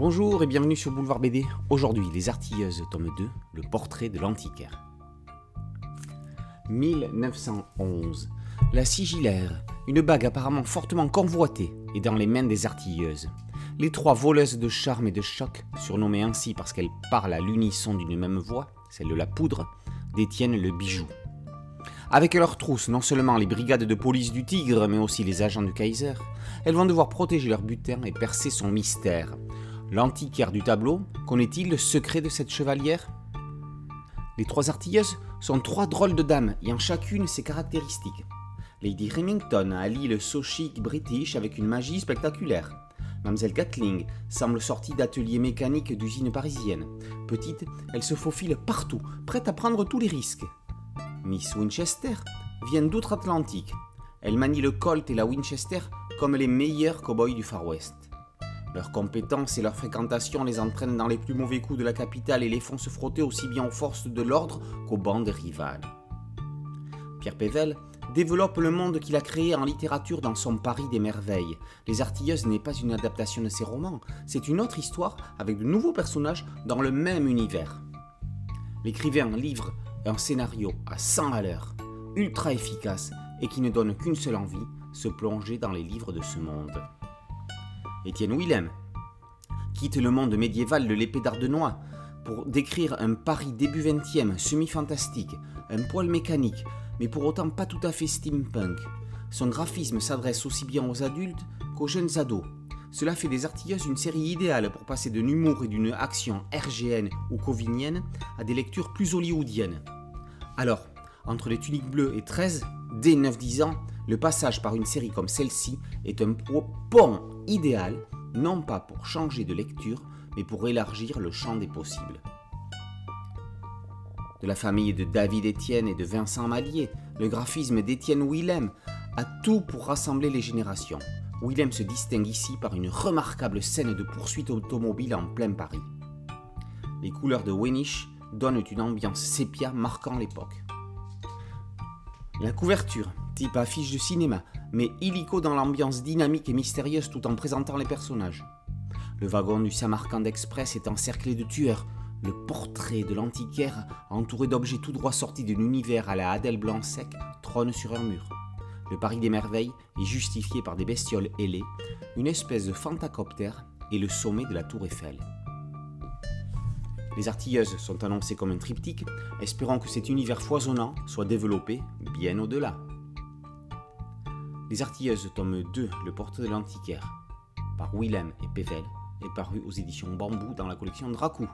Bonjour et bienvenue sur Boulevard BD. Aujourd'hui, Les Artilleuses, tome 2, le portrait de l'antiquaire. 1911. La sigillaire, une bague apparemment fortement convoitée, est dans les mains des artilleuses. Les trois voleuses de charme et de choc, surnommées ainsi parce qu'elles parlent à l'unisson d'une même voix, celle de la poudre, détiennent le bijou. Avec leurs trousses, non seulement les brigades de police du Tigre, mais aussi les agents du Kaiser, elles vont devoir protéger leur butin et percer son mystère. L'antiquaire du tableau connaît-il le secret de cette chevalière? Les trois artilleuses sont trois drôles de dames, ayant chacune ses caractéristiques. Lady Remington allie le so chic british avec une magie spectaculaire. Mademoiselle Gatling semble sortie d'atelier mécanique d'usine parisienne. Petite, elle se faufile partout, prête à prendre tous les risques. Miss Winchester vient d'outre-Atlantique. Elle manie le Colt et la Winchester comme les meilleurs cow-boys du Far West. Leurs compétences et leur fréquentation les entraînent dans les plus mauvais coups de la capitale et les font se frotter aussi bien aux forces de l'ordre qu'aux bandes rivales. Pierre Pével développe le monde qu'il a créé en littérature dans son Paris des merveilles. Les Artilleuses n'est pas une adaptation de ses romans, c'est une autre histoire avec de nouveaux personnages dans le même univers. L'écrivain livre un scénario à 100 à l'heure, ultra efficace et qui ne donne qu'une seule envie, se plonger dans les livres de ce monde. Étienne Willem quitte le monde médiéval de l'épée d'Ardenois pour décrire un Paris début 20e semi-fantastique, un poil mécanique, mais pour autant pas tout à fait steampunk. Son graphisme s'adresse aussi bien aux adultes qu'aux jeunes ados. Cela fait des Artilleuses une série idéale pour passer d'un humour et d'une action RGN ou covinienne à des lectures plus hollywoodiennes. Alors, entre les tuniques bleues et 13, dès 9-10 ans, le passage par une série comme celle-ci est un pont idéal, non pas pour changer de lecture, mais pour élargir le champ des possibles. De la famille de David Étienne et de Vincent Mallier, le graphisme d'Étienne Willem a tout pour rassembler les générations. Willem se distingue ici par une remarquable scène de poursuite automobile en plein Paris. Les couleurs de Wenish donnent une ambiance sépia marquant l'époque. La couverture, affiche de cinéma, mais illico dans l'ambiance dynamique et mystérieuse tout en présentant les personnages. Le wagon du Samarkand Express est encerclé de tueurs. Le portrait de l'antiquaire, entouré d'objets tout droit sortis d'un univers à la Adèle Blanc-Sec, trône sur un mur. Le Paris des merveilles est justifié par des bestioles ailées, une espèce de fantacoptère et le sommet de la tour Eiffel. Les artilleuses sont annoncées comme un triptyque, espérant que cet univers foisonnant soit développé bien au-delà. Les artilleuses, tome 2, Le portrait de l'antiquaire, par Willem et Pével, est paru aux éditions Bambou dans la collection Dracou.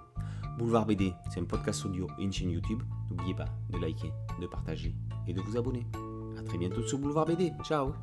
Boulevard BD, c'est un podcast audio et une chaîne YouTube. N'oubliez pas de liker, de partager et de vous abonner. A très bientôt sur Boulevard BD. Ciao